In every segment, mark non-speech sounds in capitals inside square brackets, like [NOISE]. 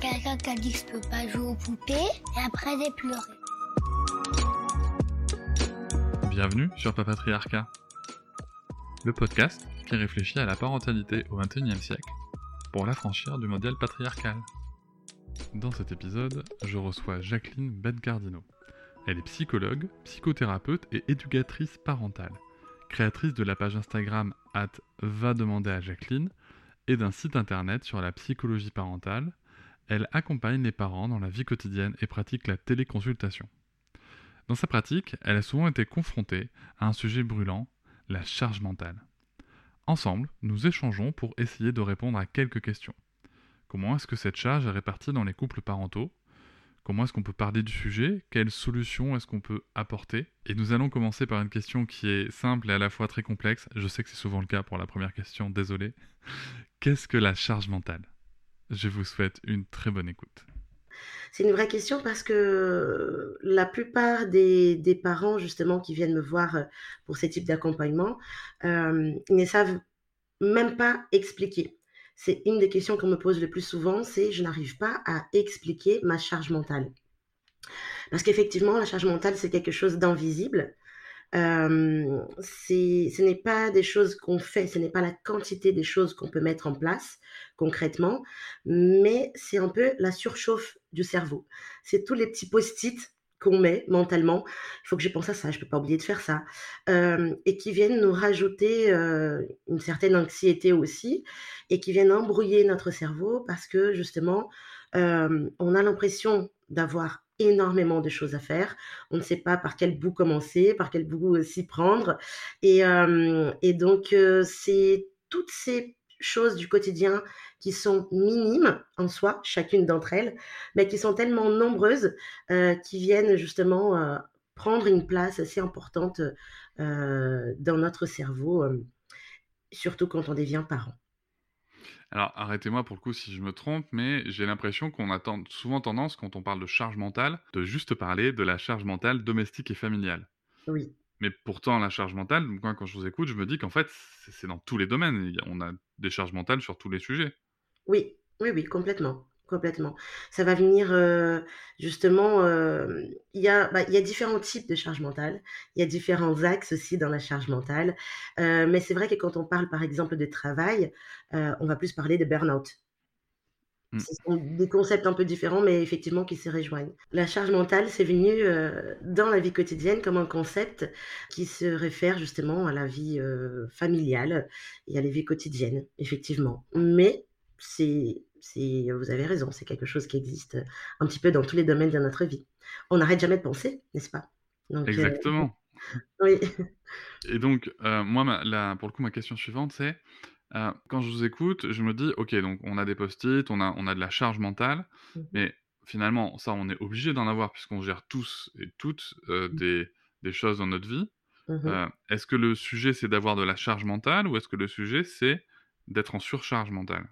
Quelqu'un qui a dit que je peux pas jouer aux poupées et après j'ai pleuré. Bienvenue sur Papatriarcat, le podcast qui réfléchit à la parentalité au XXIe siècle pour l'affranchir du modèle patriarcal. Dans cet épisode, je reçois Jacqueline Bencardino. Elle est psychologue, psychothérapeute et éducatrice parentale, créatrice de la page Instagram at va demander à Jacqueline et d'un site internet sur la psychologie parentale. Elle accompagne les parents dans la vie quotidienne et pratique la téléconsultation. Dans sa pratique, elle a souvent été confrontée à un sujet brûlant, la charge mentale. Ensemble, nous échangeons pour essayer de répondre à quelques questions. Comment est-ce que cette charge est répartie dans les couples parentaux? Comment est-ce qu'on peut parler du sujet? Quelles solutions est-ce qu'on peut apporter? Et nous allons commencer par une question qui est simple et à la fois très complexe. Je sais que c'est souvent le cas pour la première question, désolé. [LAUGHS] Qu'est-ce que la charge mentale? Je vous souhaite une très bonne écoute. C'est une vraie question parce que la plupart des, parents, justement, qui viennent me voir pour ces types d'accompagnement, euh, ne savent même pas expliquer. C'est une des questions qu'on me pose le plus souvent, c'est je n'arrive pas à expliquer ma charge mentale. Parce qu'effectivement, la charge mentale, c'est quelque chose d'invisible. Euh, ce n'est pas des choses qu'on fait, ce n'est pas la quantité des choses qu'on peut mettre en place concrètement, mais c'est un peu la surchauffe du cerveau. C'est tous les petits post-it qu'on met mentalement. Il faut que je pense à ça, je peux pas oublier de faire ça, euh, et qui viennent nous rajouter euh, une certaine anxiété aussi, et qui viennent embrouiller notre cerveau parce que justement, on a l'impression d'avoir énormément de choses à faire. On ne sait pas par quel bout commencer, par quel bout s'y prendre, et, et donc c'est toutes ces choses du quotidien qui sont minimes en soi, chacune d'entre elles, mais qui sont tellement nombreuses euh, qui viennent justement euh, prendre une place assez importante euh, dans notre cerveau, surtout quand on devient parent. Alors arrêtez-moi pour le coup si je me trompe, mais j'ai l'impression qu'on a souvent tendance, quand on parle de charge mentale, de juste parler de la charge mentale domestique et familiale. Oui. Mais pourtant, la charge mentale, moi, quand je vous écoute, je me dis qu'en fait, c'est dans tous les domaines. On a des charges mentales sur tous les sujets. Oui, oui, oui, complètement. Complètement. Ça va venir euh, justement, euh, il y a, bah, y a différents types de charge mentale, il y a différents axes aussi dans la charge mentale, euh, mais c'est vrai que quand on parle par exemple de travail, on va plus parler de burn-out. Mmh. Ce sont des concepts un peu différents, mais effectivement qui se rejoignent. La charge mentale, c'est venu dans la vie quotidienne comme un concept qui se réfère justement à la vie familiale et à la vie quotidienne, effectivement. Mais c'est, c'est, vous avez raison, c'est quelque chose qui existe un petit peu dans tous les domaines de notre vie. On n'arrête jamais de penser, n'est-ce pas? Euh, Exactement. [LAUGHS] oui. Et donc, moi, pour le coup, ma question suivante, c'est euh, quand je vous écoute, je me dis, ok, donc on a des post-it, on a, on a de la charge mentale, mmh mais finalement, ça, on est obligé d'en avoir puisqu'on gère tous et toutes euh, mmh. des, des, choses dans notre vie. Mmh euh, est-ce que le sujet, c'est d'avoir de la charge mentale ou est-ce que le sujet, c'est d'être en surcharge mentale?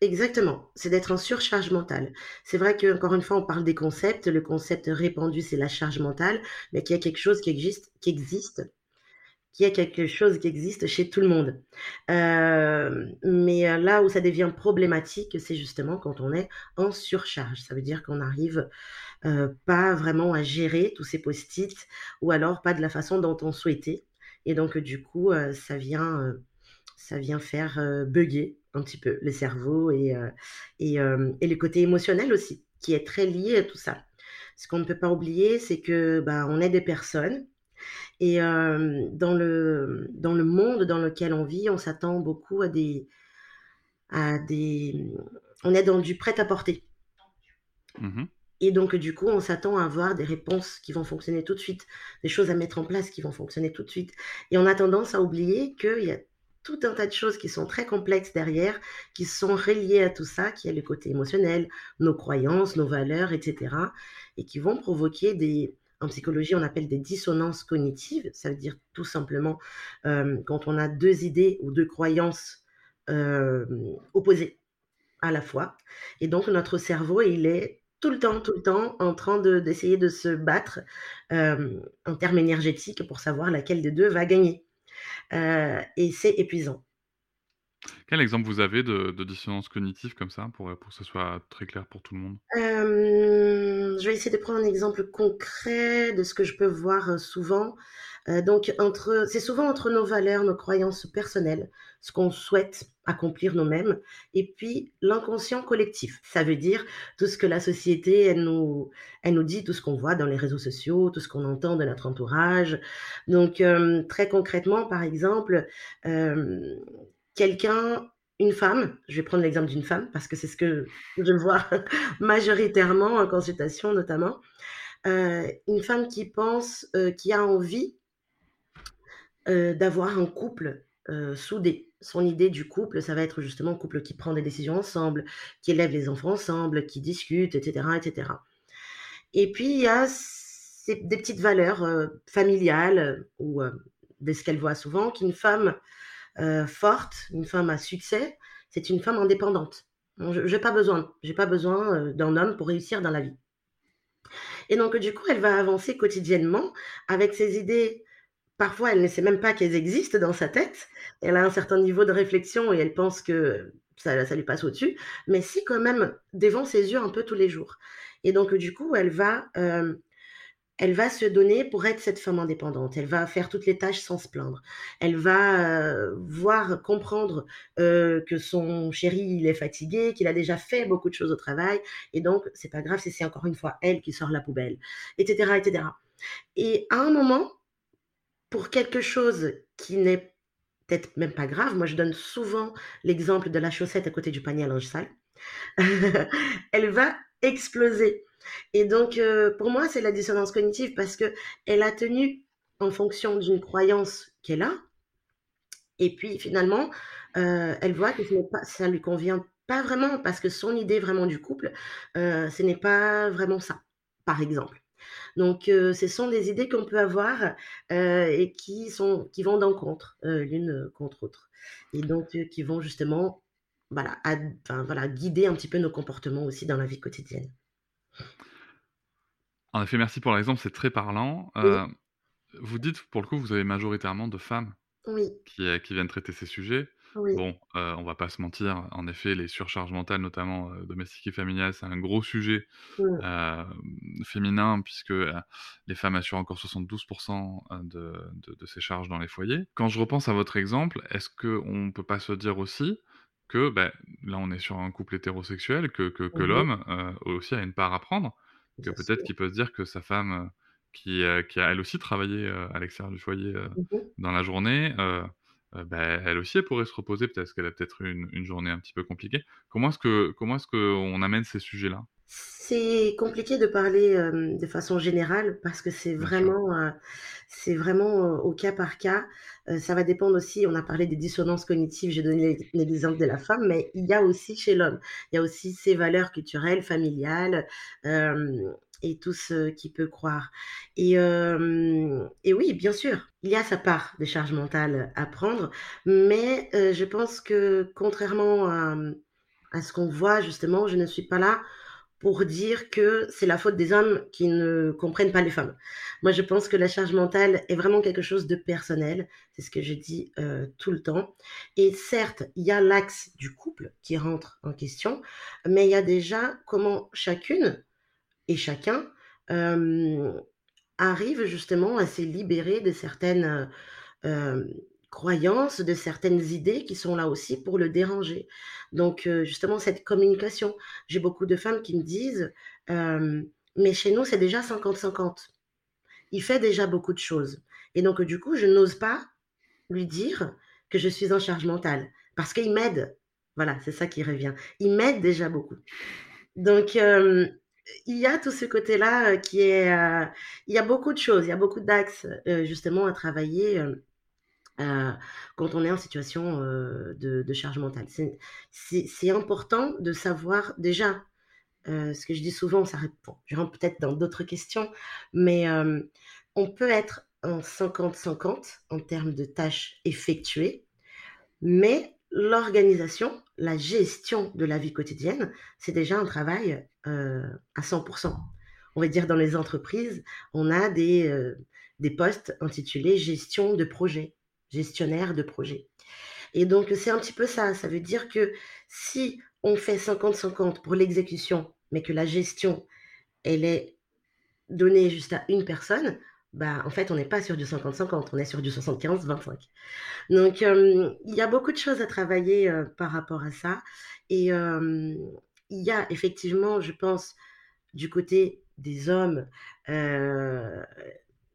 Exactement, c'est d'être en surcharge mentale. C'est vrai qu'encore une fois, on parle des concepts. Le concept répandu, c'est la charge mentale, mais qu'il y a quelque chose qui existe, qui existe qu'il y a quelque chose qui existe chez tout le monde. Euh, mais euh, là où ça devient problématique, c'est justement quand on est en surcharge. Ça veut dire qu'on n'arrive euh, pas vraiment à gérer tous ces post-it ou alors pas de la façon dont on souhaitait. Et donc, du coup, ça, vient, ça vient faire bugger un petit peu le cerveau et, et, et le côté émotionnel aussi, qui est très lié à tout ça. Ce qu'on ne peut pas oublier, c'est que bah, on est des personnes et dans, le, dans le monde dans lequel on vit, on s'attend beaucoup à des, à des... On est dans du prêt-à-porter. Mmh Et donc, du coup, on s'attend à avoir des réponses qui vont fonctionner tout de suite, des choses à mettre en place qui vont fonctionner tout de suite. Et on a tendance à oublier qu'il y a tout un tas de choses qui sont très complexes derrière, qui sont reliées à tout ça, qui est le côté émotionnel, nos croyances, nos valeurs, etc. Et qui vont provoquer des, en psychologie, on appelle des dissonances cognitives. Ça veut dire tout simplement euh, quand on a deux idées ou deux croyances euh, opposées à la fois. Et donc notre cerveau, il est tout le temps, tout le temps en train d'essayer de, se battre euh, en termes énergétiques pour savoir laquelle des deux va gagner. Euh, et c'est épuisant. Quel exemple vous avez de, dissonance cognitive comme ça, pour, pour que ce soit très clair pour tout le monde? Euh, Je vais essayer de prendre un exemple concret de ce que je peux voir souvent. Euh, donc, entre, c'est souvent entre nos valeurs, nos croyances personnelles, ce qu'on souhaite accomplir nous-mêmes, et puis l'inconscient collectif. Ça veut dire tout ce que la société, elle nous, elle nous dit, tout ce qu'on voit dans les réseaux sociaux, tout ce qu'on entend de notre entourage. Donc, euh, très concrètement, par exemple, euh, quelqu'un une femme, je vais prendre l'exemple d'une femme parce que c'est ce que je vois [LAUGHS] majoritairement en consultation notamment, une femme qui pense, qui a envie euh, d'avoir un couple euh. Son idée du couple, ça va être justement un couple qui prend des décisions ensemble, qui élève les enfants ensemble, qui discute, etc. etc. Et puis, il y a des petites valeurs euh, familiales ou de ce qu'elle voit souvent, qu'une femme forte, une femme à succès, c'est une femme indépendante. Je n'ai pas besoin, pas besoin d'un homme pour réussir dans la vie. Et donc, du coup, elle va avancer quotidiennement avec ses idées Parfois, elle ne sait même pas qu'elles existent dans sa tête. Elle a un certain niveau de réflexion et elle pense que ça, lui passe au-dessus. Mais si quand même devant ses yeux un peu tous les jours. Et donc, du coup, elle va, euh, elle va se donner pour être cette femme indépendante. Elle va faire toutes les tâches sans se plaindre. Elle va euh, voir, comprendre euh, que son chéri, il est fatigué, qu'il a déjà fait beaucoup de choses au travail. Et donc, c'est pas grave c'est encore une fois elle qui sort la poubelle, etc., etc. Et à un moment, pour quelque chose qui n'est peut-être même pas grave, moi je donne souvent l'exemple de la chaussette à côté du panier à linge sale, [LAUGHS] elle va exploser. Et donc, euh, pour moi, c'est la dissonance cognitive parce que elle a tenu en fonction d'une croyance qu'elle a. Et puis, finalement, euh, elle voit que ça ne lui convient pas vraiment parce que son idée vraiment du couple, euh, ce n'est pas vraiment ça, par exemple. Donc, ce sont des idées qu'on peut avoir et qui, sont, qui vont d'encontre l'une contre l'autre. Et donc, qui vont justement voilà, voilà, guider un petit peu nos comportements aussi dans la vie quotidienne. En effet, merci pour l'exemple, c'est très parlant. vous dites, pour le coup, vous avez majoritairement de femmes qui, qui viennent traiter ces sujets. Bon, euh, on va pas se mentir, en effet, les surcharges mentales, notamment domestiques et familiales, c'est un gros sujet euh, féminin, puisque les femmes assurent encore 72% de, de, ces charges dans les foyers. Quand je repense à votre exemple, est-ce qu'on ne peut pas se dire aussi que, ben, là, on est sur un couple hétérosexuel, que, que, que l'homme aussi a une part à prendre, que peut-être qu'il peut se dire que sa femme, qui, qui a elle aussi travaillé à l'extérieur du foyer mmh dans la journée, bah, elle aussi, elle pourrait se reposer, peut-être qu'elle a peut-être une, une journée un petit peu compliquée. Comment est-ce que comment est-ce qu'on amène ces sujets-là? C'est compliqué de parler de façon générale parce que c'est vraiment, c'est vraiment au cas par cas. ça va dépendre aussi, on a parlé des dissonances cognitives, j'ai donné l'exemple de la femme, mais il y a aussi chez l'homme, il y a aussi ses valeurs culturelles, familiales, et tout ce qui peut croire. Et, et, oui, bien sûr, il y a sa part de charge mentale à prendre, mais je pense que contrairement à, à ce qu'on voit justement, je ne suis pas là pour dire que c'est la faute des hommes qui ne comprennent pas les femmes. Moi, je pense que la charge mentale est vraiment quelque chose de personnel. C'est ce que je dis tout le temps. Et certes, il y a l'axe du couple qui rentre en question, mais il y a déjà comment chacune et chacun arrive justement à se libérer de certaines croyances, de certaines idées qui sont là aussi pour le déranger. Donc justement cette communication, j'ai beaucoup de femmes qui me disent mais chez nous c'est déjà 50-50. Il fait déjà beaucoup de choses. Et donc du coup, je n'ose pas lui dire que je suis en charge mentale parce qu'il m'aide. Voilà, c'est ça qui revient. Il m'aide déjà beaucoup. Donc, il y a tout ce côté-là qui est. il y a beaucoup de choses, il y a beaucoup d'axes justement à travailler euh, quand on est en situation euh, de, charge mentale. C'est- important de savoir déjà, euh, ce que je dis souvent, ça répond, je rentre peut-être dans d'autres questions, mais euh, on peut être en 50-50 en termes de tâches effectuées, mais l'organisation, la gestion de la vie quotidienne, c'est déjà un travail euh, à 100%. On va dire dans les entreprises, on a des, euh, des postes intitulés gestion de projet, gestionnaire de projet. Et donc, c'est un petit peu ça. Ça veut dire que si on fait 50-50 pour l'exécution, mais que la gestion, elle est donnée juste à une personne, bah, en fait, on n'est pas sur du 50-50, on est sur du 75-25. Donc, euh, il y a beaucoup de choses à travailler par rapport à ça. Et il y a effectivement, je pense, du côté des hommes, euh,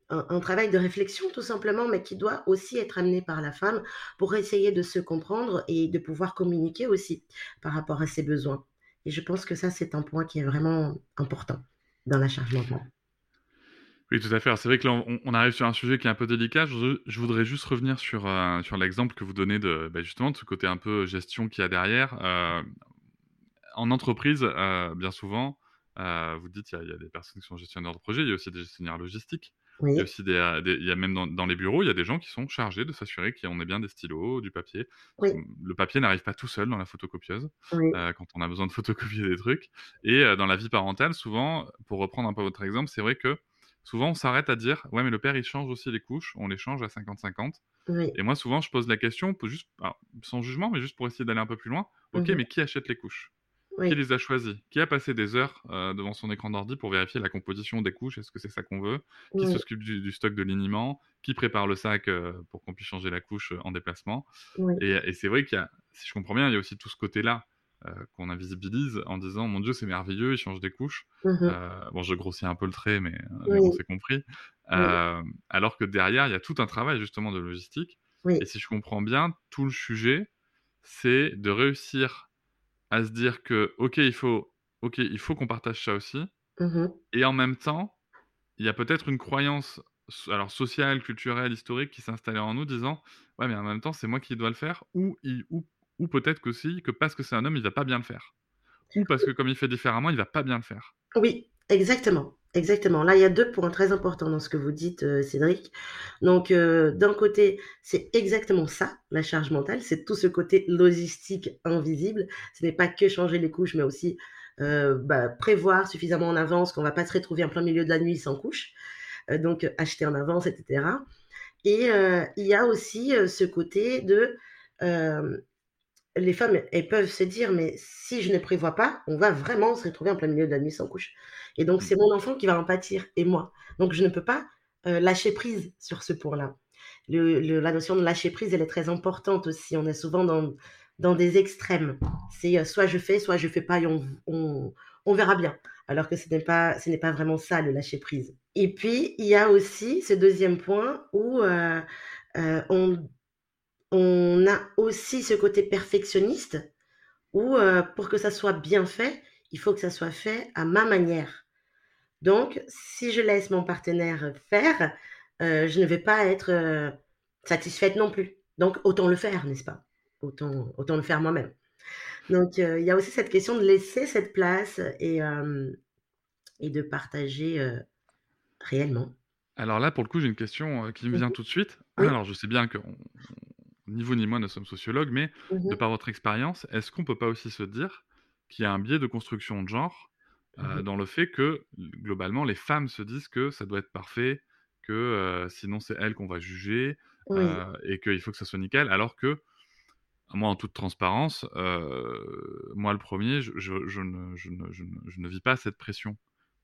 un, travail de réflexion tout simplement, mais qui doit aussi être amené par la femme pour essayer de se comprendre et de pouvoir communiquer aussi par rapport à ses besoins. Et je pense que ça, c'est un point qui est vraiment important dans la charge mentale. Oui, tout à fait. C'est vrai que là, on, arrive sur un sujet qui est un peu délicat. Je, voudrais juste revenir sur, euh, sur l'exemple que vous donnez de, bah, justement de ce côté un peu gestion qu'il y a derrière. Euh, en entreprise, euh, bien souvent, euh, vous dites il y, a, il y a des personnes qui sont gestionnaires de projet, il y a aussi des gestionnaires logistiques. Il y a aussi des, euh, des- il y a même dans, dans les bureaux, il y a des gens qui sont chargés de s'assurer qu'on ait bien des stylos, du papier. Oui, Le papier n'arrive pas tout seul dans la photocopieuse oui, euh, quand on a besoin de [LAUGHS] photocopier des trucs. Et euh, dans la vie parentale, souvent, pour reprendre un peu votre exemple, c'est vrai que souvent on s'arrête à dire ouais mais le père il change aussi les couches, on les change à 50-50. oui, Et moi souvent je pose la question, juste, alors, sans jugement, mais juste pour essayer d'aller un peu plus loin. Ok mhm, mais qui achète les couches? Qui les a choisis? Qui a passé des heures euh, devant son écran d'ordi pour vérifier la composition des couches? Est-ce que c'est ça qu'on veut? Qui oui, s'occupe du, du stock de liniment? Qui prépare le sac euh, pour qu'on puisse changer la couche euh, en déplacement? Oui, Et, et c'est vrai qu'il y a, si je comprends bien, il y a aussi tout ce côté-là euh, qu'on invisibilise en disant mon Dieu c'est merveilleux, il change des couches. Euh, bon, je grossis un peu le trait, mais, bon, c'est compris. alors que derrière, il y a tout un travail justement de logistique. Et si je comprends bien, tout le sujet, c'est de réussir à se dire que ok, il faut, ok, il faut qu'on partage ça aussi, mhm, et en même temps, il y a peut-être une croyance, alors sociale, culturelle, historique, qui s'est installée en nous, disant ouais, mais en même temps, c'est moi qui dois le faire, ou il- ou, ou peut-être qu'aussi que parce que c'est un homme, il va pas bien le faire, ou parce que comme il fait différemment, il va pas bien le faire. Oui, exactement. Exactement. Là, il y a deux points très importants dans ce que vous dites, euh, Cédric. Donc, euh, d'un côté, c'est exactement ça, la charge mentale. C'est tout ce côté logistique invisible. Ce n'est pas que changer les couches, mais aussi euh, bah, prévoir suffisamment en avance qu'on va pas se retrouver en plein milieu de la nuit sans couche. Donc, acheter en avance, etc. Et il y a aussi ce côté de les femmes, elles peuvent se dire, mais si je ne prévois pas, on va vraiment se retrouver en plein milieu de la nuit sans couche. Et donc, Mm. c'est mon enfant qui va en pâtir et moi. Donc, je ne peux pas euh, lâcher prise sur ce point-là. Le- le- la notion de lâcher prise, elle est très importante aussi. On est souvent dans, dans des extrêmes. C'est euh, soit je fais, soit je fais pas et on, on, on verra bien. Alors que ce n'est pas, ce n'est pas vraiment ça, le lâcher prise. Et puis, il y a aussi ce deuxième point où euh, on, on a aussi ce côté perfectionniste où euh, pour que ça soit bien fait, il faut que ça soit fait à ma manière. Donc, si je laisse mon partenaire faire, euh, je ne vais pas être euh, satisfaite non plus. Donc, autant le faire, n'est-ce pas? Autant, autant le faire moi-même. Donc, il y a aussi cette question de laisser cette place et, et de partager réellement. Alors là, pour le coup, j'ai une question qui me Mhm. vient tout de suite. Alors, je sais bien que on- ni vous ni moi ne sommes sociologues, mais de Mhm. par votre expérience, est-ce qu'on peut pas aussi se dire qu'il y a un biais de construction de genre euh, Mhm. dans le fait que, globalement, les femmes se disent que ça doit être parfait, que euh, sinon c'est elles qu'on va juger, Oui. euh, et qu'il faut que ça soit nickel, alors que, moi, en toute transparence, euh, moi le premier, je, je- je ne, ne- ne- je ne vis pas cette pression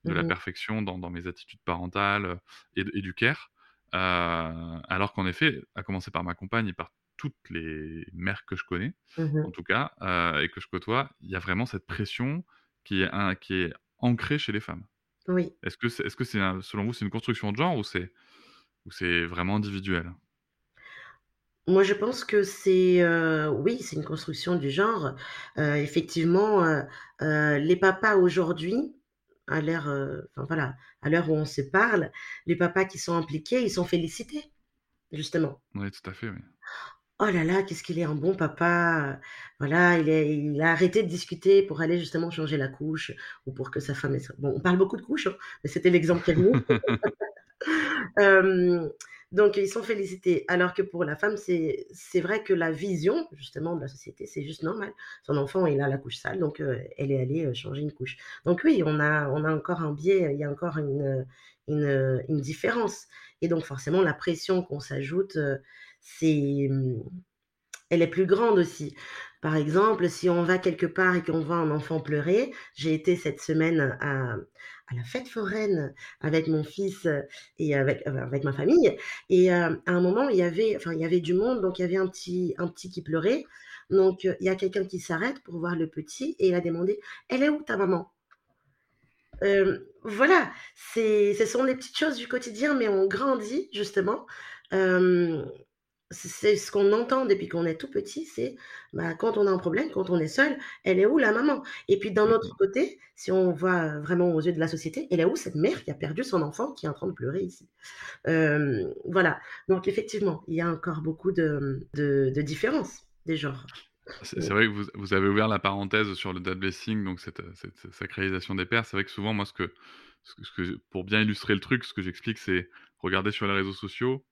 de la Mhm. perfection dans, dans mes attitudes parentales euh, et, de- et du care. Euh, alors qu'en effet, à commencer par ma compagne et par toutes les mères que je connais, Mhm. en tout cas, euh, et que je côtoie, il y a vraiment cette pression qui est, un- qui est ancrée chez les femmes. Oui. Est-ce que, est-ce que c'est un- selon vous, c'est une construction de genre ou c'est, ou c'est vraiment individuel? Moi, je pense que c'est, heu, oui, c'est une construction du genre. Heu, effectivement, les papas aujourd'hui, à heu, enfin voilà, à l'heure où on se parle, les papas qui sont impliqués, ils sont félicités. justement. Oui, tout à fait, oui. Oh là là, qu'est-ce qu'il est un bon papa, voilà, il est il a arrêté de discuter pour aller justement changer la couche ou pour que sa femme ait bon, on parle beaucoup de couches, hein, mais c'était l'exemple qui est venu. Hem, donc ils sont félicités. Alors que pour la femme, c'est c'est vrai que la vision justement de la société, c'est juste normal. Son enfant, il a la couche sale, donc heu, elle est allée, heu, changer une couche. Donc oui, on a on a encore un biais, il y a encore une, une, une différence et donc forcément la pression qu'on s'ajoute, heu, mmh, elle est plus grande aussi. Par exemple, si on va quelque part et qu'on voit un enfant pleurer, j'ai été cette semaine à la fête foraine avec mon fils, et avec, avec ma famille et heu, à un moment, il y avait enfin, il y avait du monde, donc il y avait un petit un petit qui pleurait. Donc heu, il y a quelqu'un qui s'arrête pour voir le petit et il a demandé: «Elle est où ta maman?» Hem, voilà, ce sont les petites choses du quotidien, mais on grandit justement. C'est ce qu'on entend depuis qu'on est tout petit, c'est, bah, quand on a un problème, quand on est seul: «Elle est où la maman?» et puis d'un autre côté, si on voit, vraiment aux yeux de la société: «Elle est où cette mère qui a perdu son enfant, qui est en train de pleurer ici?» voilà, donc effectivement, il y a encore beaucoup de, de de différences des genres. C'est vrai que vous vous avez ouvert la parenthèse sur le dad blessing, donc cette, cette sacralisation des pères. C'est vrai que souvent, moi, ce que ce que pour bien illustrer le truc, ce que j'explique, c'est regardez sur les réseaux sociaux,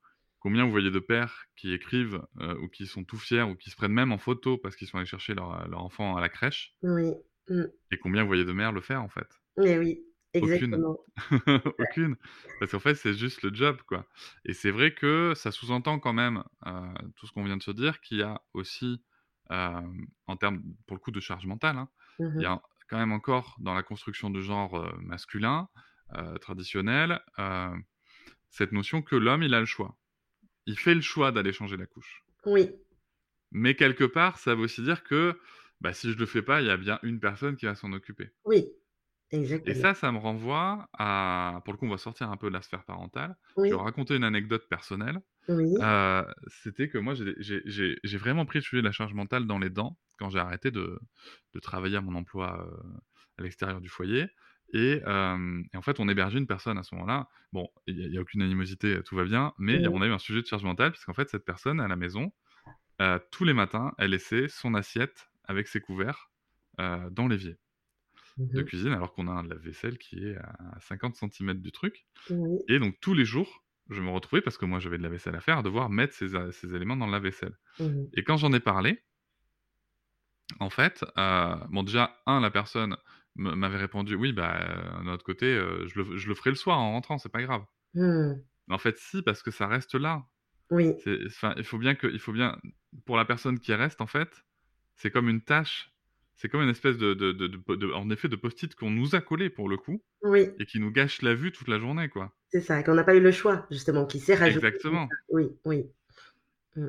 combien vous voyez de pères qui écrivent, heu, ou qui sont tout fiers ou qui se prennent même en photo parce qu'ils sont allés chercher leur, heu, leur enfant à la crèche? Oui, mmh. et combien vous voyez de mères le faire, en fait? Mais oui, exactement. [LAUGHS] Aucune. Parce qu'en fait, c'est juste le job, quoi et c'est vrai que ça sous-entend quand même, heu, tout ce qu'on vient de se dire, qu'il y a aussi, en termes, pour le coup, de charge mentale, hein, Mmh il y a quand même encore dans la construction de genre, masculin, traditionnel, cette notion que l'homme, il a le choix. Il fait le choix d'aller changer la couche. Oui. Mais quelque part, ça veut aussi dire que, bah, si je le fais pas, il y a bien une personne qui va s'en occuper. Oui, Et exactement. ça, ça me renvoie à pour le coup, on va sortir un peu de la sphère parentale. Je vais raconter une anecdote personnelle. oui, Heu, c'était que moi, j'ai vraiment pris le sujet de la charge mentale dans les dents quand j'ai arrêté de de travailler à mon emploi, heu, à l'extérieur du foyer et en fait, on hébergeait une personne à ce moment-là. Bon, il y a aucune animosité, tout va bien, mais oui. on a eu un sujet de charge mentale puisqu'en fait, cette personne à la maison, heu, tous les matins, elle laissait son assiette avec ses couverts, dans l'évier Mmh de mh. cuisine alors qu'on a un lave-vaisselle qui est à 50 centimètres du truc et donc tous les jours, je me retrouvais, parce que moi j'avais de la vaisselle à faire, à devoir mettre ces a ces éléments dans le lave-vaisselle Mmh mh. et quand j'en ai parlé, en fait, heu, bon déjà 1 la personne m'avait répondu: «Oui, bah, heu, d'un autre côté, heu, je le je le ferai le soir en rentrant, c'est pas grave». Mmh. Mais en fait si, parce que ça reste là. Oui, il faut bien que il faut bien pour la personne qui reste, en fait, c'est comme une tâche, c'est comme une espèce de de en effet, de post-it qu'on nous a collé pour le coup oui, et qui nous gâche la vue toute la journée, quoi. c'est ça, qu'on n'a pas eu le choix justement, qui s'est rajouté Exactement. Oui, oui.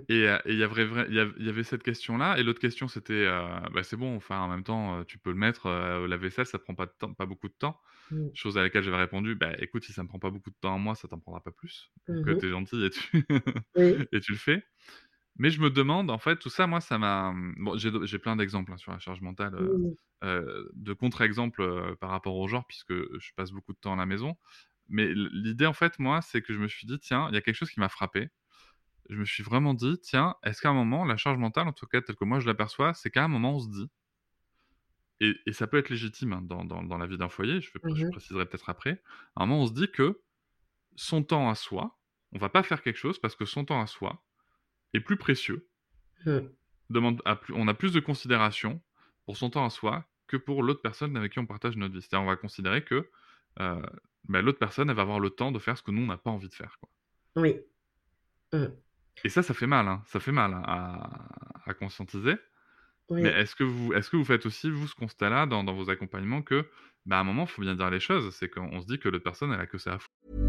Et il y a vrai vrai il y av il y avait cette question-là et l'autre question c'était, bah, c'est bon, enfin, en même temps, tu peux le mettre, heu, au lave-vaisselle, ça prend pas de temps pas beaucoup de temps. Mmh. Chose à laquelle j'avais répondu: «Bah, écoute, si ça me prend pas beaucoup de temps à moi, ça t'en prendra pas plus. Donc, Mmh es gentil et tu Oui. [LAUGHS] et tu le fais». Mais je me demande, en fait, tout ça, moi, ça m'a, mmh, bon, j'ai plein d'exemples, hein, sur la charge mentale, de contre-exemples, par rapport au genre puisque je passe beaucoup de temps à la maison. Mais l l'idée, en fait, moi, c'est que je me suis dit: «Tiens», il y a quelque chose qui m'a frappé. Je me suis vraiment dit: «Tiens, est-ce qu'à un moment, la charge mentale, en tout cas telle que moi je l'aperçois, c'est qu'à un moment on se dit» et et ça peut être légitime, hein, dans dans dans la vie d'un foyer, je Mmh préciserai peut-être après. À un moment, on se dit que son temps à soi, on va pas faire quelque chose parce que son temps à soi est plus précieux Mmh. demande à plus on a plus de considération pour son temps à soi que pour l'autre personne avec qui on partage notre vie. C'est-à-dire, on va considérer que, heu, bah, l'autre personne, elle va avoir le temps de faire ce que nous, on n'a pas envie de faire, quoi. Oui. Mmh. Et ça, ça fait mal, hein, ça fait mal à à conscientiser. Mais est-ce que vous est-ce que vous faites aussi, vous, ce constat-là dans dans vos accompagnements que, bah, à un moment, il faut bien dire les choses, c'est qu'on se dit que l'autre personne, elle a que ça à foutre.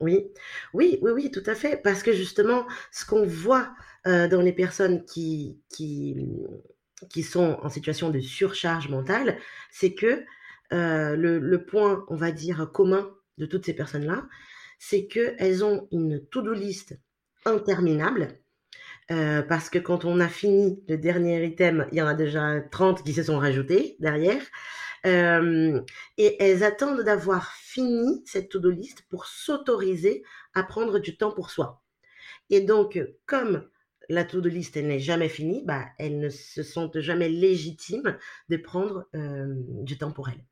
Oui, oui, oui, oui, tout à fait. Parce que justement, ce qu'on voit euh, dans les personnes qui, sont en situation de surcharge mentale, c'est que euh, le, le point, on va dire, commun de toutes ces personnes-là, c'est qu'elles ont une to-do list interminable. euh, parce que quand on a fini le dernier item, il y en a déjà 30 qui se sont rajoutés derrière. Euh, et elles attendent d'avoir fini cette to-do list pour s'autoriser à prendre du temps pour soi. Et donc, comme la to-do list n'est jamais finie, bah, elles ne se sentent jamais légitimes de prendre euh, du temps pour elles.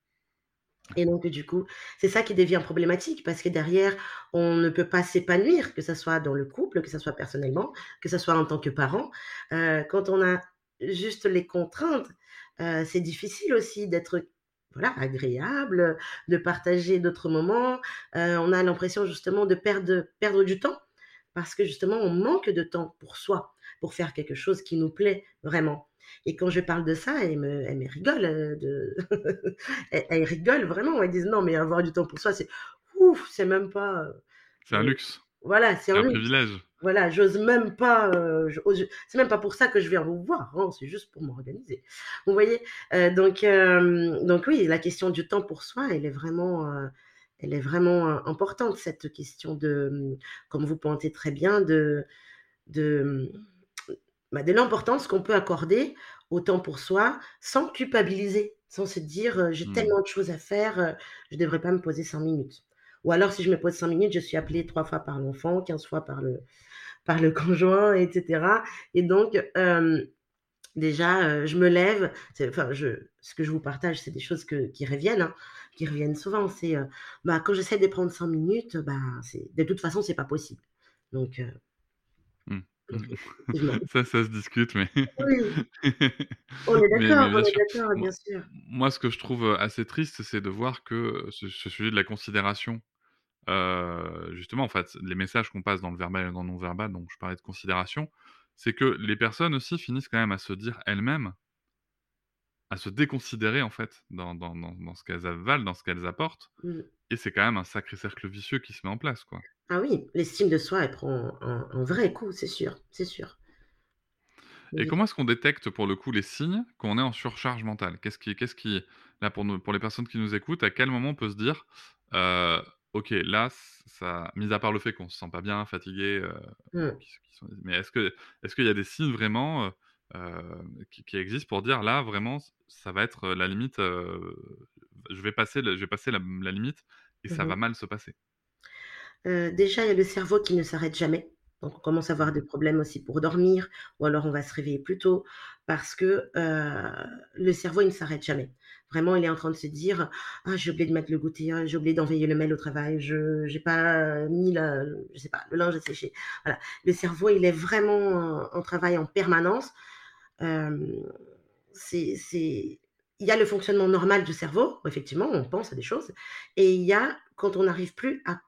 Et donc, du coup, c'est ça qui devient problématique parce que derrière, on ne peut pas s'épanouir, que ce soit dans le couple, que ce soit personnellement, que ce soit en tant que parent. Euh, quand on a juste les contraintes, c'est difficile aussi d'être voilà, agréable, de partager d'autres moments. Euh, on a l'impression justement de perdre, perdre du temps parce que justement, on manque de temps pour soi, pour faire quelque chose qui nous plaît vraiment. Et quand je parle de ça, elle me, elle me rigole. euh, De... [LAUGHS] elle, elle rigole vraiment. Elle disent non, mais avoir du temps pour soi, c'est ouf, c'est même pas. euh, C'est un luxe, Voilà, c'est c'est un un luxe. privilège. Voilà, j'ose même pas. euh, c'est même pas pour ça que je viens vous voir. hein, c'est juste pour m'organiser. Vous voyez. Euh, donc, euh, donc oui, la question du temps pour soi, elle est vraiment, elle est vraiment importante cette question de, comme vous pointez très bien, de, de, bah, de l'importance qu'on peut accorder au temps pour soi sans culpabiliser, sans se dire j'ai Hmm. tellement de choses à faire, je devrais pas me poser cinq minutes. Ou alors, si je me pose cinq minutes, je suis appelée trois fois par l'enfant, 15 fois par le, par le [LAUGHS] conjoint, etc. Et donc, euh, déjà, euh, je me lève. Enfin, je, ce que je vous partage, c'est des choses que, qui reviennent, hein, qui reviennent souvent. C'est euh, bah, quand j'essaie de prendre cinq minutes, bah, c'est, de toute façon, c'est pas possible. Donc, euh, [LAUGHS] effectivement. Ça, ça se discute, mais... Oui, [LAUGHS] on est d'accord, on est d'accord, Moi, bien sûr. moi, ce que je trouve assez triste, c'est de voir que ce, ce sujet de la considération, euh, justement, en fait, les messages qu'on passe dans le verbal et dans le non-verbal, donc je parlais de considération, c'est que les personnes aussi finissent quand même à se dire elles-mêmes, à se déconsidérer, en fait, dans, dans, dans, ce qu'elles avalent, dans ce qu'elles apportent. Mm. Et c'est quand même un sacré cercle vicieux qui se met en place, quoi. Ah oui, l'estime de soi, elle prend un, un vrai coup, c'est sûr, c'est sûr. Et Oui. comment est-ce qu'on détecte pour le coup les signes qu'on est en surcharge mentale? Qu'est-ce qui, qu'est-ce qui, là pour, nous, pour les personnes qui nous écoutent, à quel moment on peut se dire, euh, ok, là, ça, mis à part le fait qu'on se sent pas bien, fatigué, euh, Mm. qui- qui sont- mais est-ce que, est-ce qu'il y a des signes vraiment euh, qui, qui existent pour dire là vraiment, ça va être la limite, je vais passer, le- je vais passer la, la limite et ça Mhm. va mal se passer? Déjà, il y a le cerveau qui ne s'arrête jamais. Donc, on commence à avoir des problèmes aussi pour dormir, ou alors on va se réveiller plus tôt, parce que euh, le cerveau, il ne s'arrête jamais. Vraiment, il est en train de se dire, ah, j'ai oublié de mettre le goûter, ah, j'ai oublié d'envoyer le mail au travail, je n'ai pas mis la, je sais pas, le linge à sécher. Voilà. Le cerveau, il est vraiment en, travail en permanence. Euh, c'est. Il y a le fonctionnement normal du cerveau, effectivement, on pense à des choses, et il y a quand on n'arrive plus à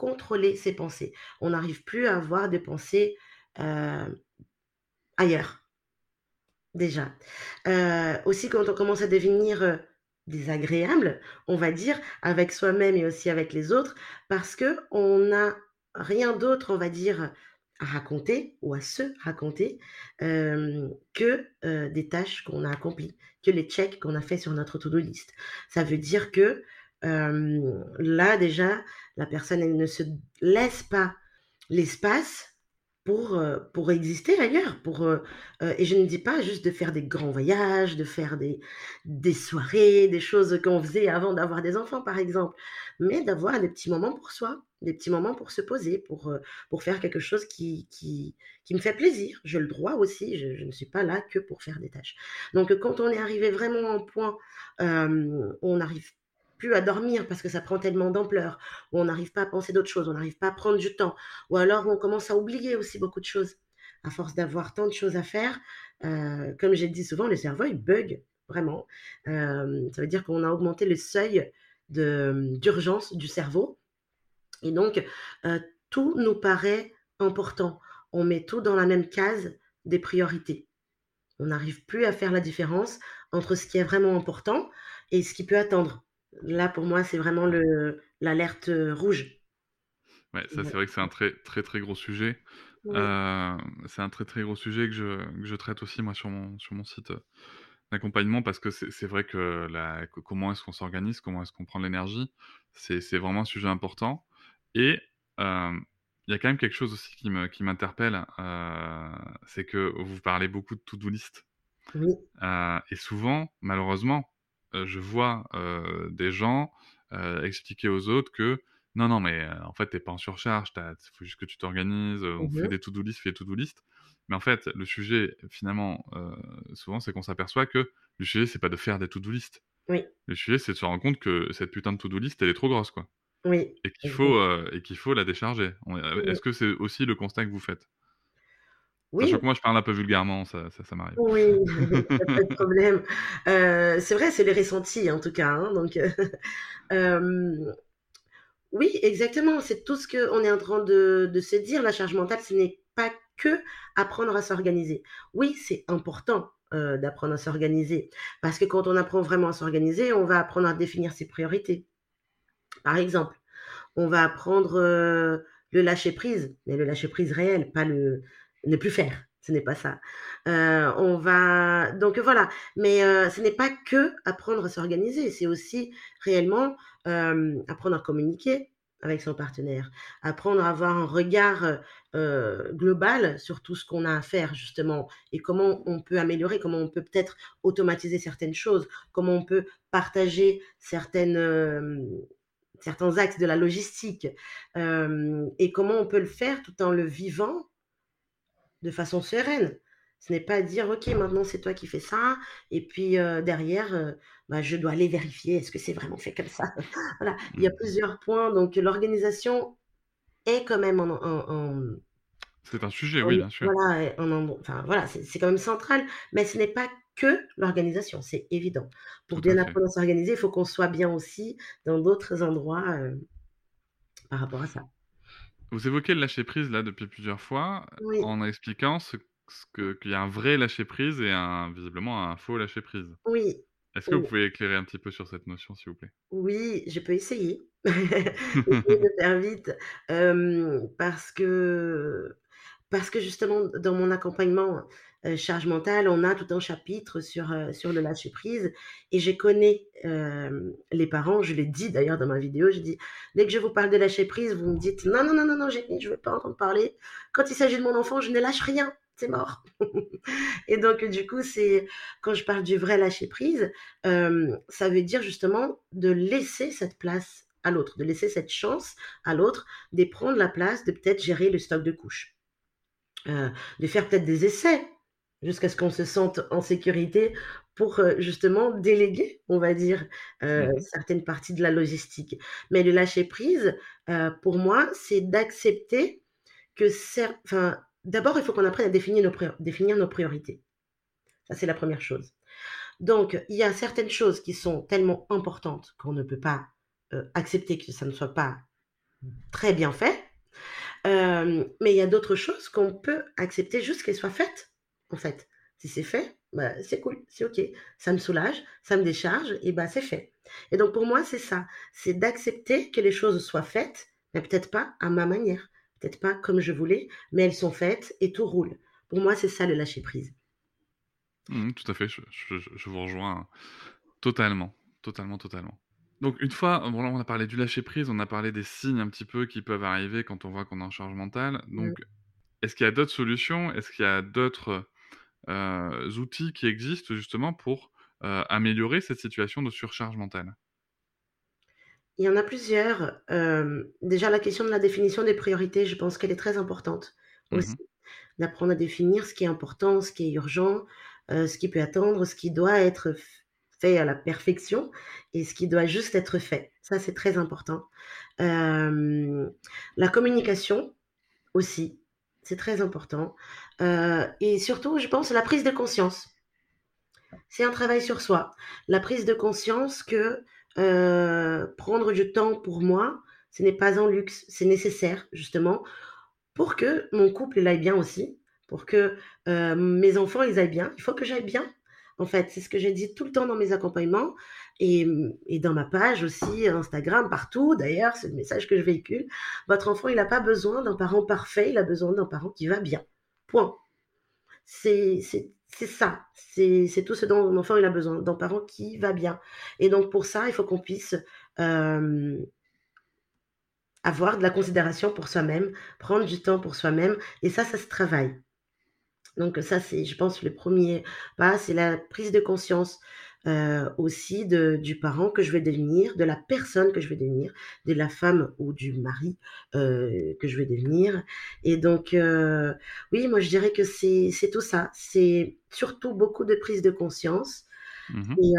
contrôler ses pensées. On n'arrive plus à avoir des pensées euh, ailleurs, déjà. Euh, aussi, quand on commence à devenir euh, désagréable, on va dire, avec soi-même et aussi avec les autres, parce que on n'a rien d'autre, on va dire, à raconter ou à se raconter que des tâches qu'on a accomplies, que les checks qu'on a fait sur notre to-do list. Ça veut dire que là, déjà, la personne elle ne se laisse pas l'espace pour, pour exister ailleurs. Pour, et je ne dis pas juste de faire des grands voyages, de faire des, des soirées, des choses qu'on faisait avant d'avoir des enfants, par exemple, mais d'avoir des petits moments pour soi, des petits moments pour se poser, pour, pour faire quelque chose qui, qui, qui me fait plaisir. J'ai le droit aussi, je, ne suis pas là que pour faire des tâches. Donc, quand on est arrivé vraiment un point euh, on n'arrive plus à dormir parce que ça prend tellement d'ampleur, où on n'arrive pas à penser d'autres choses, on n'arrive pas à prendre du temps, ou alors on commence à oublier aussi beaucoup de choses. À force d'avoir tant de choses à faire, euh, comme j'ai dit souvent, le cerveau, il bug vraiment. Euh, ça veut dire qu'on a augmenté le seuil d'urgence du cerveau. Et donc, euh, tout nous paraît important. On met tout dans la même case des priorités. On n'arrive plus à faire la différence entre ce qui est vraiment important et ce qui peut attendre. Là, pour moi, c'est vraiment le- l'alerte rouge. Ouais, ça c'est vrai que c'est un très très très gros sujet. Euh, c'est un très très gros sujet que je, que je traite aussi moi sur mon, sur mon site euh, d'accompagnement parce que c'est c'est vrai que la, co- comment est-ce qu'on s'organise, comment est-ce qu'on prend l'énergie, c'est c'est vraiment un sujet important. Et euh, il y a quand même quelque chose aussi qui me, qui m'interpelle, euh, c'est que vous parlez beaucoup de to-do list. Oui. Euh, et souvent, malheureusement, euh, je vois euh, des gens euh, expliquer aux autres que non, non, mais euh, en fait, t'es pas en surcharge, il faut juste que tu t'organises, euh, on fait Mhm. des to-do list, fais des to-do list. Mais en fait, le sujet, finalement, euh, souvent, c'est qu'on s'aperçoit que le sujet, c'est pas de faire des to-do list. Oui. Le sujet, c'est de se rendre compte que cette putain de to-do list, elle est trop grosse, quoi. Oui. Et qu'il faut, euh, et qu'il faut la décharger. Euh, Oui. Est-ce que c'est aussi le constat que vous faites? Oui. Sachant que moi, je parle un peu vulgairement, ça, ça, ça m'arrive. Oui, [LAUGHS] [LAUGHS] pas de problème. Euh, c'est vrai, c'est les ressentis en tout cas. hein, donc, euh, euh, oui, exactement. C'est tout ce qu'on est en train de, de se dire. La charge mentale, ce n'est pas que apprendre à s'organiser. Oui, c'est important euh, d'apprendre à s'organiser parce que quand on apprend vraiment à s'organiser, on va apprendre à définir ses priorités. Par exemple, on va apprendre le lâcher prise, mais le lâcher prise réel, pas le ne plus faire. Ce n'est pas ça. Euh, on va donc voilà, mais euh, ce n'est pas que apprendre à s'organiser, c'est aussi réellement euh, apprendre à communiquer avec son partenaire, apprendre à avoir un regard global sur tout ce qu'on a à faire justement et comment on peut améliorer, comment on peut peut-être automatiser certaines choses, comment on peut partager certains axes de la logistique et comment on peut le faire tout en le vivant de façon sereine. Ce n'est pas dire, OK, maintenant c'est toi qui fais ça, et puis euh, derrière, euh, bah, je dois aller vérifier, est-ce que c'est vraiment fait comme ça [LAUGHS] Voilà, il y a Mm. plusieurs points, donc l'organisation est quand même en, en- en- C'est un sujet, en- oui, bien sûr. voilà, enfin, voilà, c'est c'est quand même central, mais ce n'est pas que l'organisation, c'est évident. Pour bien apprendre à s'organiser, il faut qu'on soit bien aussi dans d'autres endroits euh, par rapport à ça. Vous évoquez le lâcher prise là depuis plusieurs fois, Oui, en expliquant ce, ce que qu'il y a un vrai lâcher prise et un visiblement un faux lâcher prise. oui, Est-ce que vous pouvez éclairer un petit peu sur cette notion, s'il vous plaît? Oui, je peux essayer. [LAUGHS] [LAUGHS] Essayer de faire vite, parce que parce que justement dans mon accompagnement, heu, charge mentale, on a tout un chapitre sur, heu, sur le lâcher prise et je connais, hem, les parents, je l'ai dit d'ailleurs dans ma vidéo, j'ai dit: «Dès que je vous parle de lâcher prise, vous me dites: "Non, non, non, non, non, je veux pas entendre parler. Quand il s'agit de mon enfant, je ne lâche rien, c'est mort"» [LAUGHS] et donc du coup, c'est quand je parle du vrai lâcher prise, hem, ça veut dire justement de laisser cette place à l'autre, de laisser cette chance à l'autre de prendre la place, de peut-être gérer le stock de couches, de faire peut-être des essais jusqu'à ce qu'on se sente en sécurité pour, heu, justement déléguer, on va dire, heu, Mhm. certaines parties de la logistique. Mais le lâcher prise, heu, pour moi, c'est d'accepter que enfin, d'abord, il faut qu'on apprenne à définir nos prior définir nos priorités. Ça, c'est la première chose. Donc, il y a certaines choses qui sont tellement importantes qu'on ne peut pas, accepter que ça ne soit pas très bien fait. Mais il y a d'autres choses qu'on peut accepter juste qu'elles soient faites, en fait. Si c'est fait, bah, c'est cool, c'est OK. Ça me soulage, ça me décharge et bah, c'est fait. Et donc pour moi, c'est ça, c'est d'accepter que les choses soient faites, mais peut-être pas à ma manière, peut-être pas comme je voulais, mais elles sont faites et tout roule. Pour moi, c'est ça le lâcher prise. Mhm, tout à fait, je, je- je- je vous rejoins totalement, totalement, totalement. Donc une fois, bon là on a parlé du lâcher prise, on a parlé des signes un petit peu qui peuvent arriver quand on voit qu'on est en charge mentale. Mmh. Donc est-ce qu'il y a d'autres solutions? Est-ce qu'il y a d'autres outils qui existent justement pour euh, améliorer cette situation de surcharge mentale? Il y en a plusieurs. Hem, déjà la question de la définition des priorités, je pense qu'elle est très importante aussi. Mhm. D'apprendre à définir ce qui est important, ce qui est urgent, ce qui peut attendre, ce qui doit être fait à la perfection et ce qui doit juste être fait. Ça, c'est très important. La communication aussi, c'est très important, heu et surtout, je pense, la prise de conscience. C'est un travail sur soi. La prise de conscience que, heu, prendre du temps pour moi, ce n'est pas un luxe, c'est nécessaire justement pour que mon couple il aille bien aussi, pour que, heu, mes enfants ils aillent bien. Il faut que j'aille bien en fait. C'est ce que j'ai dit tout le temps dans mes accompagnements et dans ma page aussi, Instagram, partout. D'ailleurs, c'est le message que je véhicule. Votre enfant, il n'a pas besoin d'un parent parfait, il a besoin d'un parent qui va bien. Point. C'est ça. C'est tout ce dont l'enfant il a besoin, d'un parent qui va bien. Et donc, pour ça, il faut qu'on puisse euh, avoir de la considération pour soi-même, prendre du temps pour soi-même. Et ça, ça se travaille. Donc ça, c'est, je pense, le premier pas, c'est la prise de conscience euh, aussi de, du parent que je vais devenir, de la personne que je vais devenir, de la femme ou du mari euh, que je vais devenir. Et donc, euh, oui, moi, je dirais que c'est, tout ça. C'est surtout beaucoup de prise de conscience. Et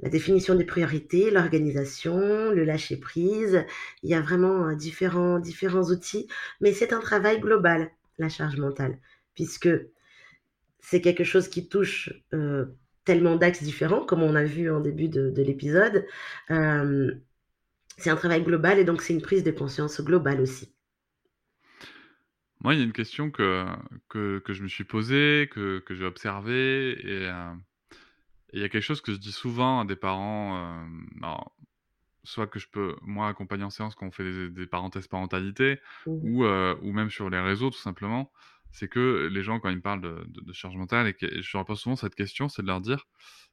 la définition des priorités, l'organisation, le lâcher prise. Il y a vraiment différents, différents outils, mais c'est un travail global, la charge mentale puisque c'est quelque chose qui touche euh, tellement d'axes différents, comme on a vu en début de, l'épisode. Euh, c'est un travail global et donc c'est une prise de conscience globale aussi. Moi, il y a une question que, que, je me suis posée, que, j'ai observée, et, euh, et il y a quelque chose que je dis souvent à des parents, soit que je peux, moi, accompagner en séance quand on fait des, des parenthèses parentalité, mmh ou, ou même sur les réseaux, tout simplement c'est que les gens, quand ils me parlent de, charge mentale, et que je leur pose souvent cette question, c'est de leur dire,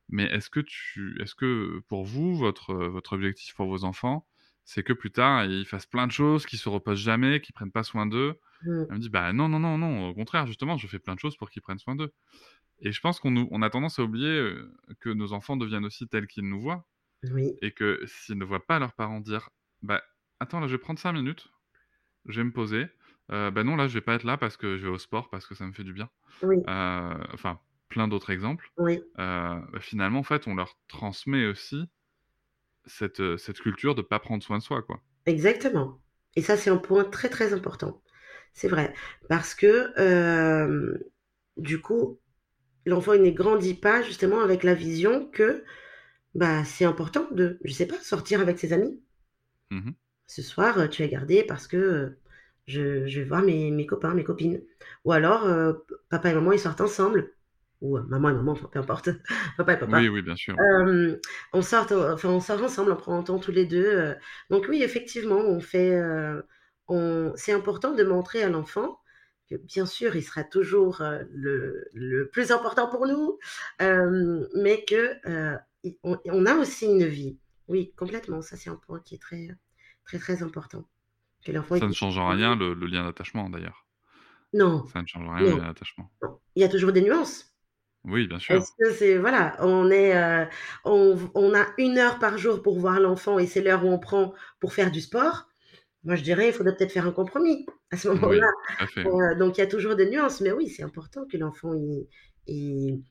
mais est-ce que tu, est-ce que pour vous, votre, votre objectif pour vos enfants, c'est que plus tard, ils fassent plein de choses, qu'ils se reposent jamais, qu'ils prennent pas soin d'eux? Mmh. Elle me dit, bah non, non, non, non, au contraire, justement, je fais plein de choses pour qu'ils prennent soin d'eux. Et je pense qu'on on a tendance à oublier que nos enfants deviennent aussi tels qu'ils nous voient. Et que s'ils ne voient pas leurs parents dire, bah attends, là, je vais prendre 5 minutes, je vais me poser, euh, bah non, là, je vais pas être là parce que je vais au sport, parce que ça me fait du bien. Oui. Euh, enfin, plein d'autres exemples. Oui. Euh, bah, finalement, en fait, on leur transmet aussi cette, cette culture de pas prendre soin de soi, quoi. Exactement. Et ça, c'est un point très, très important. C'est vrai. Parce que, du coup, l'enfant, il ne grandit pas justement avec la vision que bah, c'est important de, je sais pas, sortir avec ses amis. Mmh Ce soir, tu as gardé parce que je, vais voir mes, mes, copains, mes copines. Ou alors, euh, papa et maman, ils sortent ensemble. Ou euh, maman et maman, peu importe. [LAUGHS] papa et papa. Oui, oui, bien sûr. Euh, on, sort, enfin, on sort ensemble en prenant temps tous les deux. Donc oui, effectivement, on fait... on, c'est important de montrer à l'enfant que bien sûr, il sera toujours le, le, plus important pour nous, mais que on, on, a aussi une vie. Oui, complètement. Ça, c'est un point qui est très, très, très important. Ça ne change rien le, lien d'attachement d'ailleurs. Non. Ça ne change rien le lien d'attachement. Il y a toujours des nuances. Oui, bien sûr. Parce que c'est voilà, on est, euh, on, on, a une heure par jour pour voir l'enfant et c'est l'heure où on prend pour faire du sport? Moi, je dirais, il faudrait peut-être faire un compromis à ce moment-là. Euh, donc, il y a toujours des nuances, mais oui, c'est important que l'enfant, il, il,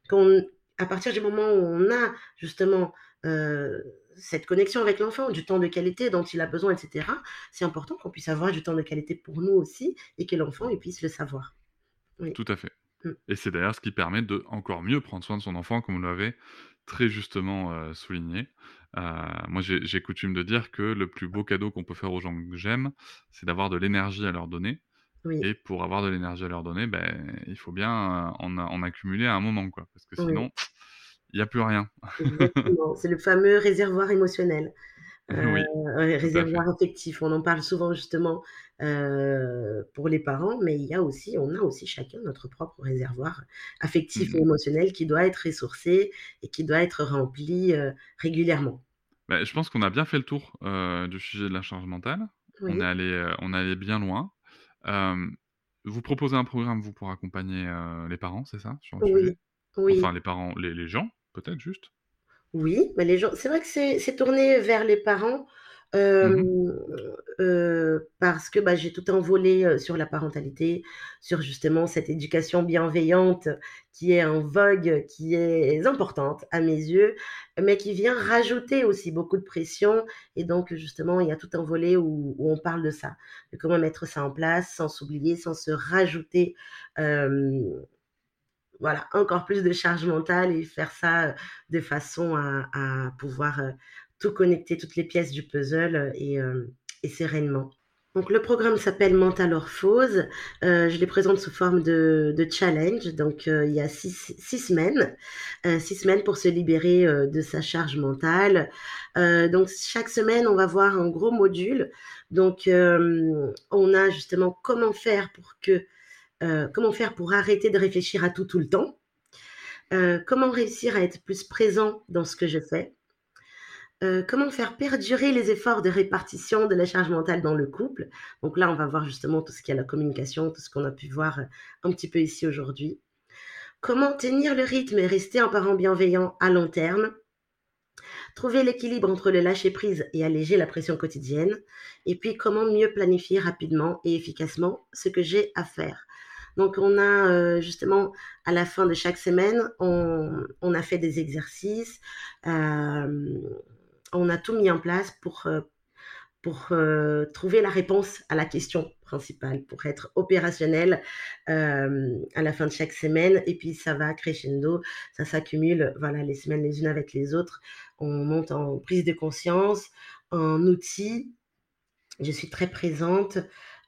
à partir du moment où on a justement euh, cette connexion avec l'enfant, du temps de qualité dont il a besoin, etc., c'est important qu'on puisse avoir du temps de qualité pour nous aussi et que l'enfant puisse le savoir. Tout à fait. Mm. Et c'est d'ailleurs ce qui permet de encore mieux prendre soin de son enfant, comme vous l'avez très justement euh, souligné. Euh, moi, j'ai coutume de dire que le plus beau cadeau qu'on peut faire aux gens que j'aime, c'est d'avoir de l'énergie à leur donner. Et pour avoir de l'énergie à leur donner, ben, il faut bien en, en, accumuler à un moment, quoi. Parce que sinon, il n'y a plus rien. [LAUGHS] c'est le fameux réservoir émotionnel. Euh, réservoir affectif. On en parle souvent justement euh, pour les parents, mais il y a aussi, on a aussi chacun notre propre réservoir affectif et mmh émotionnel qui doit être ressourcé et qui doit être rempli euh, régulièrement. Bah, je pense qu'on a bien fait le tour du sujet de la charge mentale. On, est allé, on est allé bien loin. vous proposez un programme, vous, pour accompagner les parents, c'est ça sur oui. oui. Enfin, les parents, les, les gens peut-être juste Oui, mais les gens, c'est vrai que c'est tourné vers les parents mmh parce que bah, j'ai tout envolé sur la parentalité, sur justement cette éducation bienveillante qui est en vogue, qui est importante à mes yeux, mais qui vient rajouter aussi beaucoup de pression. Et donc, justement, il y a tout un volet où, où on parle de ça, de comment mettre ça en place sans s'oublier, sans se rajouter voilà, encore plus de charge mentale et faire ça euh, de façon à, pouvoir euh, tout connecter, toutes les pièces du puzzle euh, et, sereinement. Donc, le programme s'appelle Mentalorphose. Euh, je les présente sous forme de, challenge. Donc, il y a six, semaines, six semaines pour se libérer de sa charge mentale. Donc, chaque semaine, on va voir un gros module. Donc, on a justement comment faire pour que, euh, comment faire pour arrêter de réfléchir à tout tout le temps. Euh, comment réussir à être plus présent dans ce que je fais. Euh, comment faire perdurer les efforts de répartition de la charge mentale dans le couple. Donc là, on va voir justement tout ce qui est la communication, tout ce qu'on a pu voir un petit peu ici aujourd'hui. Comment tenir le rythme et rester un parent bienveillant à long terme. Trouver l'équilibre entre le lâcher-prise et alléger la pression quotidienne. Et puis, comment mieux planifier rapidement et efficacement ce que j'ai à faire. Donc, on a euh, justement, à la fin de chaque semaine, on, a fait des exercices. Euh, on a tout mis en place pour, euh, pour trouver la réponse à la question principale, pour être opérationnel à la fin de chaque semaine. Et puis ça va crescendo, ça s'accumule, voilà, les semaines les unes avec les autres. On monte en prise de conscience, en outils. Je suis très présente.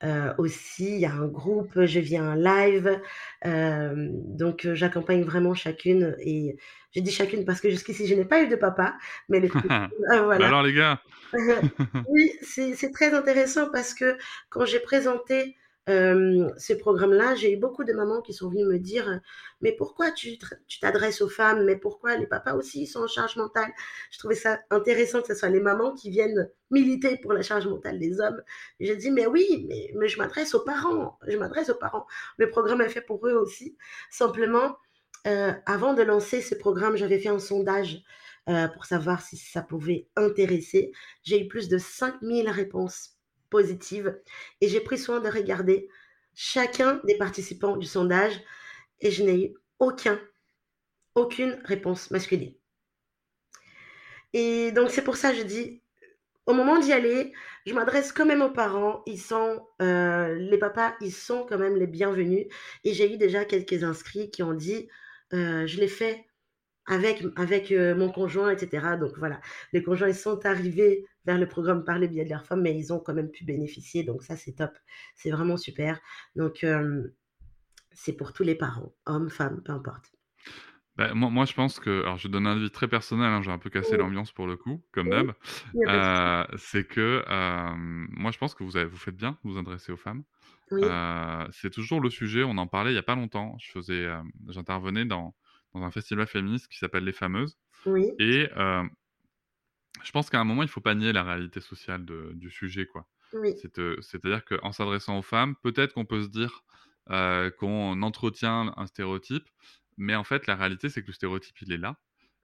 Euh, aussi, il y a un groupe, je viens en live. Euh, donc, euh, j'accompagne vraiment chacune. Et je dis chacune parce que jusqu'ici, je n'ai pas eu de papa. Mais les [LAUGHS] bah voilà. alors les gars [LAUGHS] oui, [LAUGHS] c'est très intéressant parce que quand j'ai présenté euh, ce programme-là, j'ai eu beaucoup de mamans qui sont venues me dire Mais pourquoi tu t'adresses aux femmes? Mais pourquoi les papas aussi sont en charge mentale Je trouvais ça intéressant que ce soit les mamans qui viennent militer pour la charge mentale des hommes. J'ai dit Mais oui, mais, mais je m'adresse aux parents. Je m'adresse aux parents. Le programme est fait pour eux aussi. Simplement, euh, avant de lancer ce programme, j'avais fait un sondage euh, pour savoir si ça pouvait intéresser. J'ai eu plus de 5000 réponses positives et j'ai pris soin de regarder chacun des participants du sondage et je n'ai eu aucun, aucune réponse masculine. Et donc c'est pour ça que je dis, au moment d'y aller, je m'adresse quand même aux parents. Ils sont, euh, les papas, ils sont quand même les bienvenus. Et j'ai eu déjà quelques inscrits qui ont dit, euh, je l'ai fait avec, avec euh, mon conjoint, etc. Donc voilà, les conjoints, ils sont arrivés vers le programme par le biais de leur femme, mais ils ont quand même pu bénéficier. Donc ça, c'est top. C'est vraiment super. Donc euh, c'est pour tous les parents, hommes, femmes, peu importe. Bah, moi, moi, je pense que, alors je donne un avis très personnel, hein, j'ai un peu cassé Oui, l'ambiance pour le coup, comme oui, d'hab. n'y. Euh, c'est que moi, je pense que vous, avez, vous faites bien de vous adresser aux femmes. C'est toujours le sujet, on en parlait il y a pas longtemps. Je faisais, j'intervenais dans, dans un festival féministe qui s'appelle Les Fameuses. oui, Et euh, je pense qu'à un moment, il faut pas nier la réalité sociale de- du sujet, quoi. oui, euh, C'est-à-dire qu'en s'adressant aux femmes, peut-être qu'on peut se dire euh, qu'on entretient un stéréotype, mais en fait, la réalité, c'est que le stéréotype, il est là,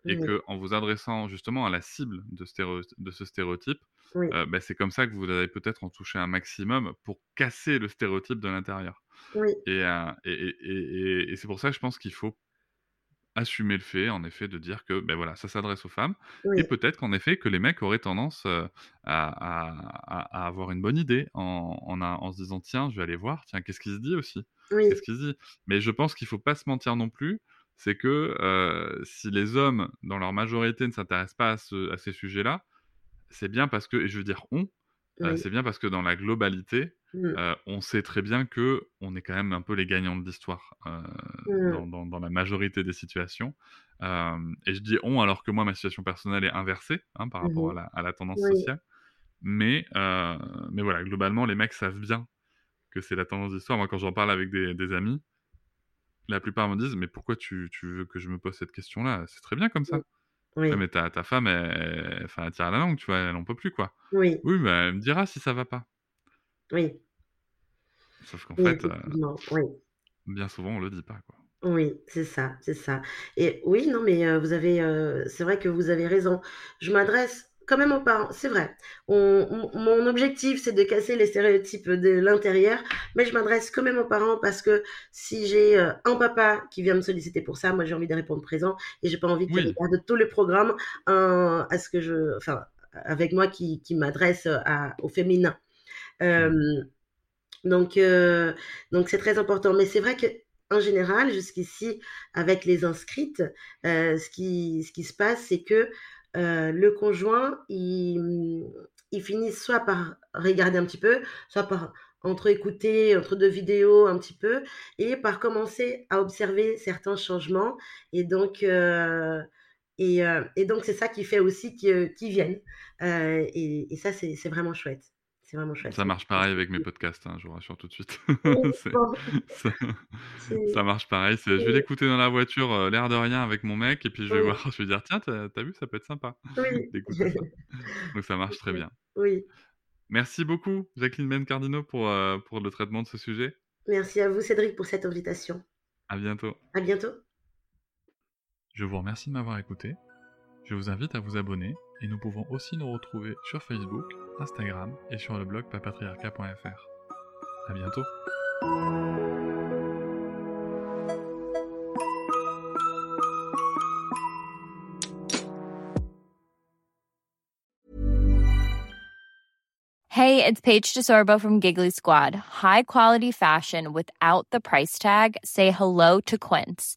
et oui, que en vous adressant justement à la cible de, stéréo- de ce stéréotype, oui, euh, bah, c'est comme ça que vous allez peut-être en toucher un maximum pour casser le stéréotype de l'intérieur. oui, Et, euh, et, et- et- et- et c'est pour ça que je pense qu'il faut assumer le fait, en effet, de dire que ben voilà, ça s'adresse aux femmes, et peut-être qu'en effet, que les mecs auraient tendance euh, à, à- à- à avoir une bonne idée en, en, a- en se disant tiens, je vais aller voir, tiens, qu'est-ce qui se dit aussi? Oui, Qu'est-ce qui se dit? Mais je pense qu'il faut pas se mentir non plus, c'est que euh, si les hommes, dans leur majorité, ne s'intéressent pas à, ce- à ces sujets-là, c'est bien parce que, et je veux dire on, euh, c'est bien parce que dans la globalité, mm, euh, on sait très bien que on est quand même un peu les gagnants de l'histoire euh, mm, dans, dans- dans la majorité des situations. Et je dis on alors que moi, ma situation personnelle est inversée hein, par rapport à la, à la tendance oui, sociale. Mais, mais voilà, globalement, les mecs savent bien que c'est la tendance d'histoire. Moi, quand j'en parle avec des, des amis, la plupart me disent Mais pourquoi tu, tu veux que je me pose cette question-là? C'est très bien comme ça. Ouais, mais ta, ta femme, elle, enfin, elle tire à la langue, tu vois, elle en peut plus, quoi. oui, Oui, mais elle me dira si ça va pas. oui, Sauf qu'en oui, fait, euh, effectivement, oui. bien souvent, on le dit pas, quoi. Oui, c'est ça, c'est ça. Et oui, non, mais euh, vous avez, euh, c'est vrai que vous avez raison. Je m'adresse quand même aux parents, c'est vrai. On- mon mon objectif, c'est de casser les stéréotypes de l'intérieur, mais je m'adresse quand même aux parents parce que si j'ai euh, un papa qui vient me solliciter pour ça, moi j'ai envie de répondre présent et j'ai pas envie qu'il Oui, regarde tout le programme euh, à ce que je, enfin, avec moi qui, qui m'adresse à- au féminin. Euh, mm, donc, euh, donc c'est très important. Mais c'est vrai que en général, jusqu'ici, avec les inscrites, euh, ce qui, ce qui se passe, c'est que euh, le conjoint, il, finissent soit par regarder un petit peu, soit par entre écouter entre deux vidéos un petit peu, et par commencer à observer certains changements. Et donc, euh, et, euh, et, donc c'est ça qui fait aussi qu'ils viennent. Et, ça, c'est vraiment chouette. C'est vraiment chouette. Ça marche pareil avec mes podcasts, hein, je vous rassure tout de suite. [LAUGHS] [LAUGHS] ça, ça, marche pareil. Je vais l'écouter dans la voiture, l'air de rien, avec mon mec, et puis je vais voir, je vais dire, tiens, t'as as vu, ça peut être sympa oui. [LAUGHS] d'écouter ça. Donc ça marche très bien. Oui. Merci beaucoup, Jacqueline Ben Cardino, pour, euh, pour le traitement de ce sujet. Merci à vous, Cédric, pour cette invitation. À bientôt. À bientôt. Je vous remercie de m'avoir écouté. Je vous invite à vous abonner et nous pouvons aussi nous retrouver sur Facebook, Instagram et sur le blog papatriarca.fr. À bientôt. Hey, it's Paige DeSorbo from Giggly Squad. High quality fashion without the price tag. Say hello to Quince.